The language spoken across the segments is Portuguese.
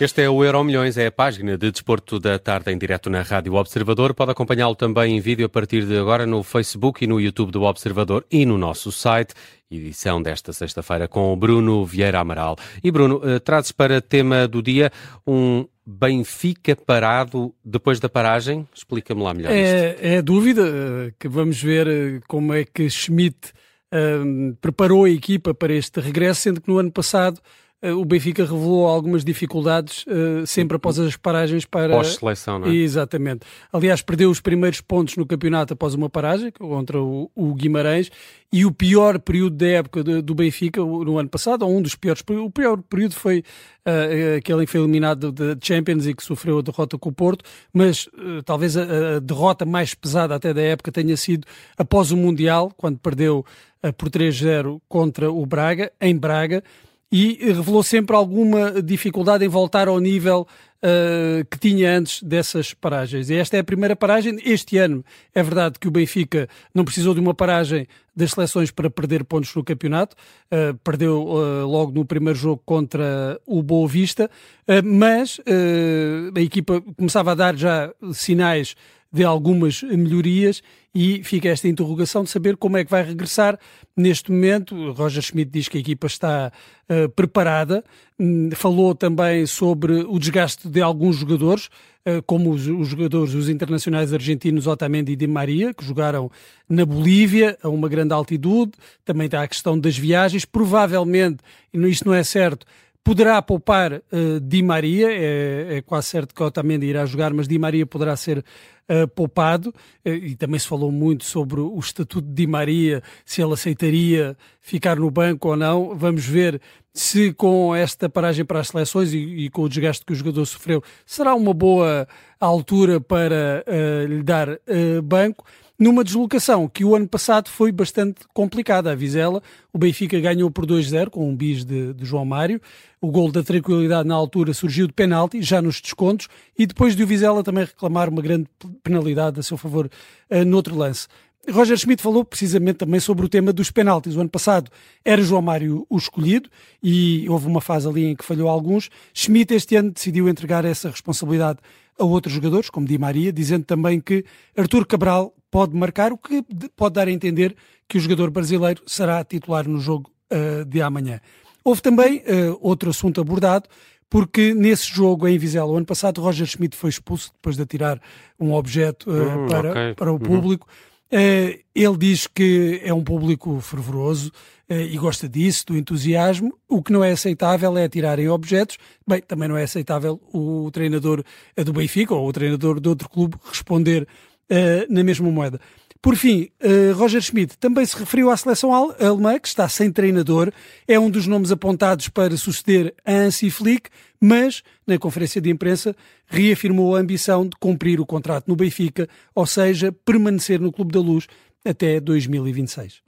Este é o Euro Milhões, é a página de desporto da tarde em direto na Rádio Observador. Pode acompanhá-lo também em vídeo a partir de agora no Facebook e no YouTube do Observador e no nosso site. Edição desta sexta-feira com o Bruno Vieira Amaral. E Bruno, eh, trazes para tema do dia um Benfica parado depois da paragem? Explica-me lá melhor. É, é a dúvida eh, que vamos ver eh, como é que Schmidt uh, preparou a equipa para este regresso, sendo que no ano passado o Benfica revelou algumas dificuldades uh, sempre após as paragens para. Pós-seleção, não é? Exatamente. Aliás, perdeu os primeiros pontos no campeonato após uma paragem contra o, Guimarães e o pior período da época do, Benfica no ano passado, ou um dos piores. O pior período foi uh, aquele em que foi eliminado da Champions e que sofreu a derrota com o Porto, mas talvez a, a, derrota mais pesada até da época tenha sido após o Mundial, quando perdeu por 3-0 contra o Braga, em Braga e revelou sempre alguma dificuldade em voltar ao nível uh, que tinha antes dessas paragens. E esta é a primeira paragem. Este ano é verdade que o Benfica não precisou de uma paragem das seleções para perder pontos no campeonato. Uh, perdeu uh, logo no primeiro jogo contra o Boa Vista, mas a equipa começava a dar já sinais de algumas melhorias e fica esta interrogação de saber como é que vai regressar neste momento. Roger Schmidt diz que a equipa está uh, preparada, um, falou também sobre o desgaste de alguns jogadores, uh, como os, os, jogadores, os internacionais argentinos Otamendi e Di Maria, que jogaram na Bolívia a uma grande altitude, também está a questão das viagens, provavelmente, e isto não é certo, poderá poupar uh, Di Maria, é, é, quase certo que Otamendi irá jogar, mas Di Maria poderá ser uh, poupado, uh, e também se falou muito sobre o estatuto de Di Maria, se ele aceitaria ficar no banco ou não, vamos ver se com esta paragem para as seleções e, e com o desgaste que o jogador sofreu, será uma boa altura para lhe dar banco numa deslocação que o ano passado foi bastante complicada. A Vizela, o Benfica ganhou por 2-0 com um bis de, de, João Mário. O gol da tranquilidade na altura surgiu de penalti, já nos descontos, e depois de o Vizela também reclamar uma grande penalidade a seu favor uh, noutro lance. Roger Schmidt falou precisamente também sobre o tema dos penaltis. O ano passado era João Mário o escolhido e houve uma fase ali em que falhou alguns. Schmidt este ano decidiu entregar essa responsabilidade a outros jogadores, como Di Maria, dizendo também que Artur Cabral pode marcar, o que pode dar a entender que o jogador brasileiro será titular no jogo uh, de amanhã. Houve também uh, outro assunto abordado, porque nesse jogo em Vizela, o ano passado, Roger Schmidt foi expulso depois de atirar um objeto uh, para, okay. para o uhum. público. Uh, ele diz que é um público fervoroso e gosta disso, do entusiasmo. O que não é aceitável é atirarem objetos. Bem, também não é aceitável o treinador do Benfica ou o treinador de outro clube responder uh, na mesma moeda. Por fim, uh, Roger Schmidt também se referiu à seleção alemã, que está sem treinador, é um dos nomes apontados para suceder a Hansi Flick, mas, na conferência de imprensa, reafirmou a ambição de cumprir o contrato no Benfica, ou seja, permanecer no Clube da Luz até 2026.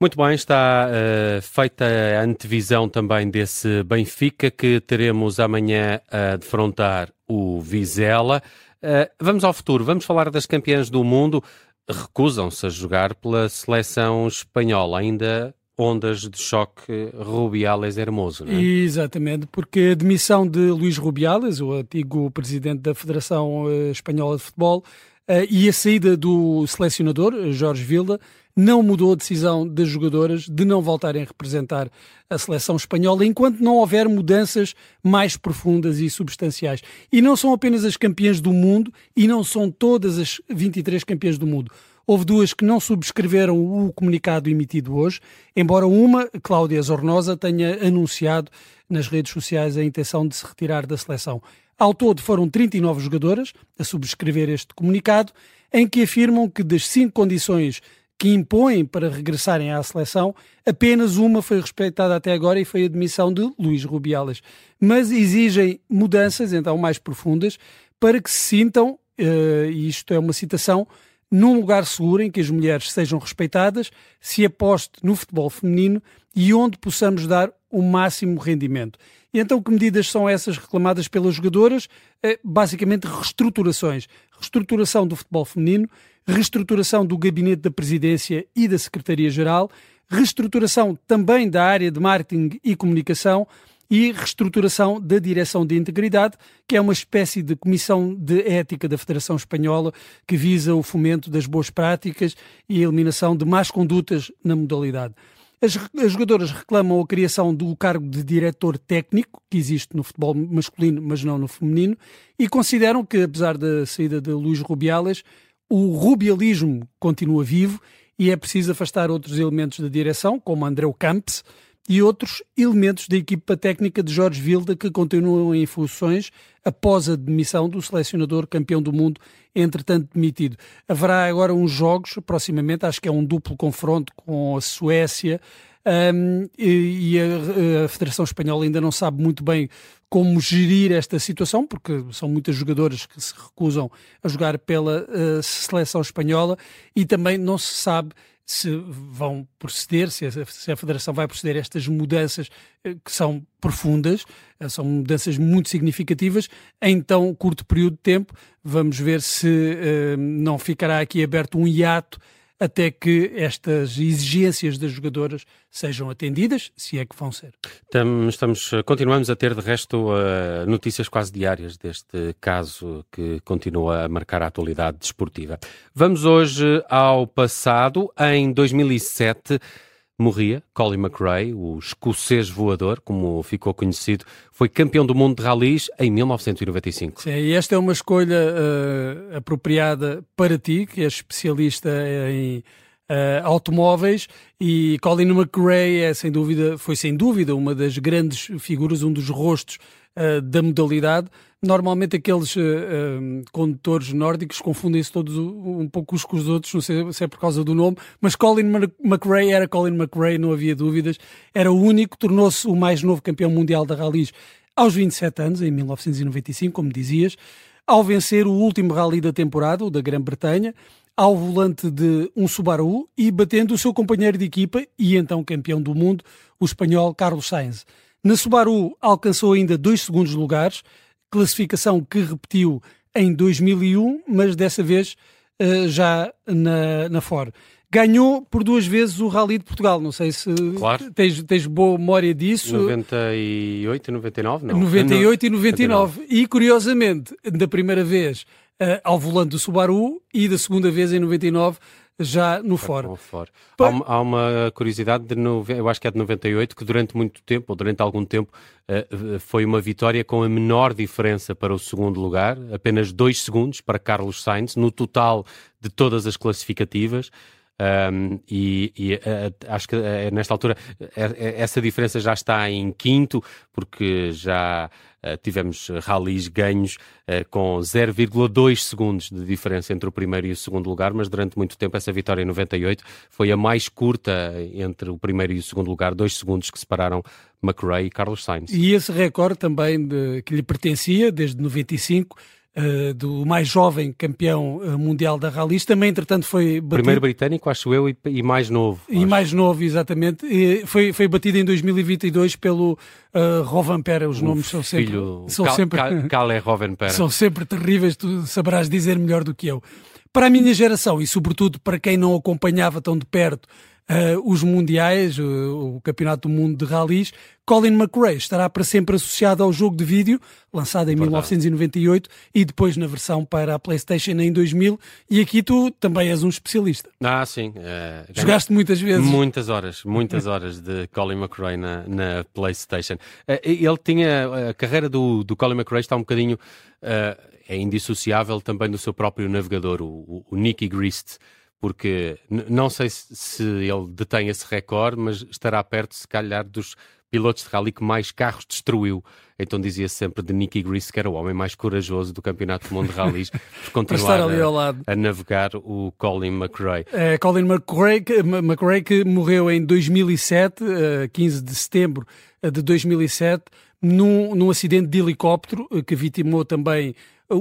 Muito bem, está uh, feita a antevisão também desse Benfica que teremos amanhã a defrontar o Vizela. Uh, vamos ao futuro, vamos falar das campeãs do mundo. Recusam-se a jogar pela seleção espanhola, ainda ondas de choque Rubiales Hermoso, não é? Exatamente, porque a demissão de Luís Rubiales, o antigo presidente da Federação eh, Espanhola de Futebol, uh, e a saída do selecionador, Jorge Vilda, não mudou a decisão das jogadoras de não voltarem a representar a seleção espanhola enquanto não houver mudanças mais profundas e substanciais. E não são apenas as campeãs do mundo e não são todas as 23 campeãs do mundo. Houve duas que não subscreveram o comunicado emitido hoje, embora uma, Cláudia Zornosa, tenha anunciado nas redes sociais a intenção de se retirar da seleção. Ao todo foram 39 jogadoras a subscrever este comunicado, em que afirmam que das cinco condições que impõem para regressarem à seleção, apenas uma foi respeitada até agora e foi a demissão de Luís Rubiales. Mas exigem mudanças, então, mais profundas, para que se sintam, uh, e isto é uma citação, num lugar seguro em que as mulheres sejam respeitadas, se aposte no futebol feminino e onde possamos dar o máximo rendimento. E então, que medidas são essas reclamadas pelas jogadoras? É, basicamente, reestruturações. Reestruturação do futebol feminino, reestruturação do gabinete da presidência e da secretaria-geral, reestruturação também da área de marketing e comunicação, e reestruturação da Direção de Integridade, que é uma espécie de comissão de ética da Federação Espanhola que visa o fomento das boas práticas e a eliminação de más condutas na modalidade. As, as, jogadoras reclamam a criação do cargo de diretor técnico, que existe no futebol masculino, mas não no feminino, e consideram que, apesar da saída de Luís Rubiales, o rubialismo continua vivo e é preciso afastar outros elementos da direção, como André Campos, e outros elementos da equipa técnica de Jorge Vilda que continuam em funções após a demissão do selecionador campeão do mundo, entretanto demitido. Haverá agora uns jogos, proximamente, acho que é um duplo confronto com a Suécia, um, e, e a, a, Federação Espanhola ainda não sabe muito bem como gerir esta situação, porque são muitas jogadoras que se recusam a jogar pela uh, seleção espanhola e também não se sabe se vão proceder, se a, se a, Federação vai proceder a estas mudanças eh, que são profundas, eh, são mudanças muito significativas, em tão curto período de tempo. Vamos ver se não ficará aqui aberto um hiato até que estas exigências das jogadoras sejam atendidas, se é que vão ser. Estamos, continuamos a ter, de resto, uh, notícias quase diárias deste caso que continua a marcar a atualidade desportiva. Vamos hoje ao passado. Em 2007, morria. Colin McRae, o escocês voador, como ficou conhecido, foi campeão do mundo de ralis em 1995. Sim, e esta é uma escolha uh, apropriada para ti, que és especialista em uh, automóveis, e Colin McRae é sem dúvida, foi sem dúvida uma das grandes figuras, um dos rostos uh, da modalidade. Normalmente aqueles uh, condutores nórdicos confundem-se todos um pouco uns com os outros, não sei se é por causa do nome, mas Colin McRae era Colin McRae, não havia dúvidas. Era o único, tornou-se o mais novo campeão mundial da rallies aos 27 anos, em 1995, como dizias, ao vencer o último rally da temporada, o da Grã-Bretanha, ao volante de um Subaru e batendo o seu companheiro de equipa e então campeão do mundo, o espanhol Carlos Sainz. Na Subaru alcançou ainda dois segundos lugares, classificação que repetiu em 2001, mas dessa vez uh, já na, na Ford. Ganhou por duas vezes o Rally de Portugal. Não sei se claro. tens, tens boa memória disso. 98 e 99, não? 98 e 99. 99. E curiosamente, da primeira vez ao volante do Subaru e da segunda vez em 99 já no Ford. Há, uma, há, uma curiosidade, de no, eu acho que é de 98, que durante muito tempo, ou durante algum tempo, uh, foi uma vitória com a menor diferença para o segundo lugar, apenas dois segundos para Carlos Sainz, no total de todas as classificativas. Um, e, e uh, acho que uh, nesta altura uh, essa diferença já está em quinto, porque já tivemos rallies ganhos com 0,2 segundos de diferença entre o primeiro e o segundo lugar, mas durante muito tempo essa vitória em 98 foi a mais curta entre o primeiro e o segundo lugar, dois segundos que separaram McRae e Carlos Sainz. E esse recorde também de, que lhe pertencia desde 95 Uh, do mais jovem campeão uh, mundial da rallies, também entretanto foi batido... Primeiro britânico, acho eu, e, e mais novo. E acho. mais novo, exatamente. E foi, foi batido em 2022 pelo uh, Rovanpera, os o nomes são sempre... Filho... São Cal, sempre... Cal, é Rovanpera. São sempre terríveis, tu saberás dizer melhor do que eu. Para a minha geração, e sobretudo para quem não acompanhava tão de perto uh, os mundiais, uh, o Campeonato do Mundo de Rallys, Colin McRae estará para sempre associado ao jogo de vídeo, lançado em Verdade. 1998 e depois na versão para a PlayStation em 2000. E aqui tu também és um especialista. Ah, sim. Uh, Jogaste muitas vezes. Muitas horas, muitas horas de Colin McRae na, na PlayStation. Uh, ele tinha. A carreira do, do Colin McRae está um bocadinho. Uh, é indissociável também do seu próprio navegador, o, o, o Nicky Grist porque não sei se, se, ele detém esse recorde, mas estará perto, se calhar, dos pilotos de rally que mais carros destruiu. Então dizia -se sempre de Nicky Grease que era o homem mais corajoso do Campeonato do Mundo de Rallys por continuar a, a, navegar o Colin McRae. É, Colin McRae, McRae que morreu em 2007, 15 de setembro de 2007, num, num acidente de helicóptero eh, que vitimou também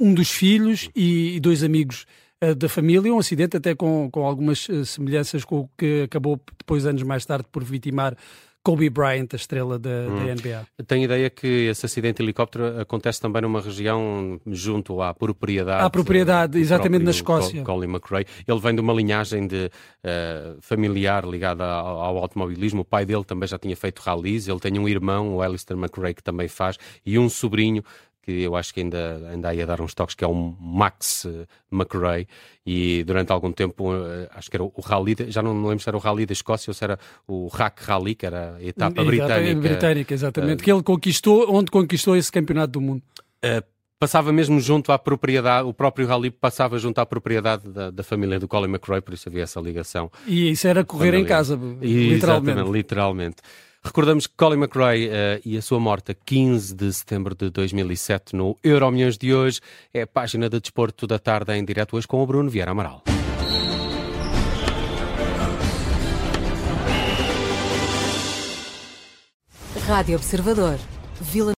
um dos filhos e dois amigos eh, da família, um acidente até com, com algumas eh, semelhanças com o que acabou depois, anos mais tarde, por vitimar Kobe Bryant, a estrela da, hum. da NBA. Tenho ideia que esse acidente de helicóptero acontece também numa região junto à propriedade. À propriedade, exatamente na Escócia. Colin McRae. Ele vem de uma linhagem de uh, familiar ligada ao, ao, automobilismo. O pai dele também já tinha feito rallies. Ele tem um irmão, o Alistair McRae, que também faz, e um sobrinho que eu acho que ainda, ainda ia dar uns toques, que é o Max eh, McRae, e durante algum tempo, eh, acho que era o Rally, já não me lembro se era o Rally da Escócia ou se era o Rack Rally, que era a etapa britânica. Britânica, exatamente, uh, que ele conquistou, onde conquistou esse campeonato do mundo. Uh, passava mesmo junto à propriedade, o próprio Rally passava junto à propriedade da, da, família do Colin McRae, por isso havia essa ligação. E isso era correr familiar. em casa, literalmente. Exatamente, literalmente. Recordamos que Colin McRae uh, e a sua morte a 15 de setembro de 2007 no Euro Milhões de hoje é a página de desporto da tarde em direto hoje com o Bruno Vieira Amaral. Rádio Observador. Vila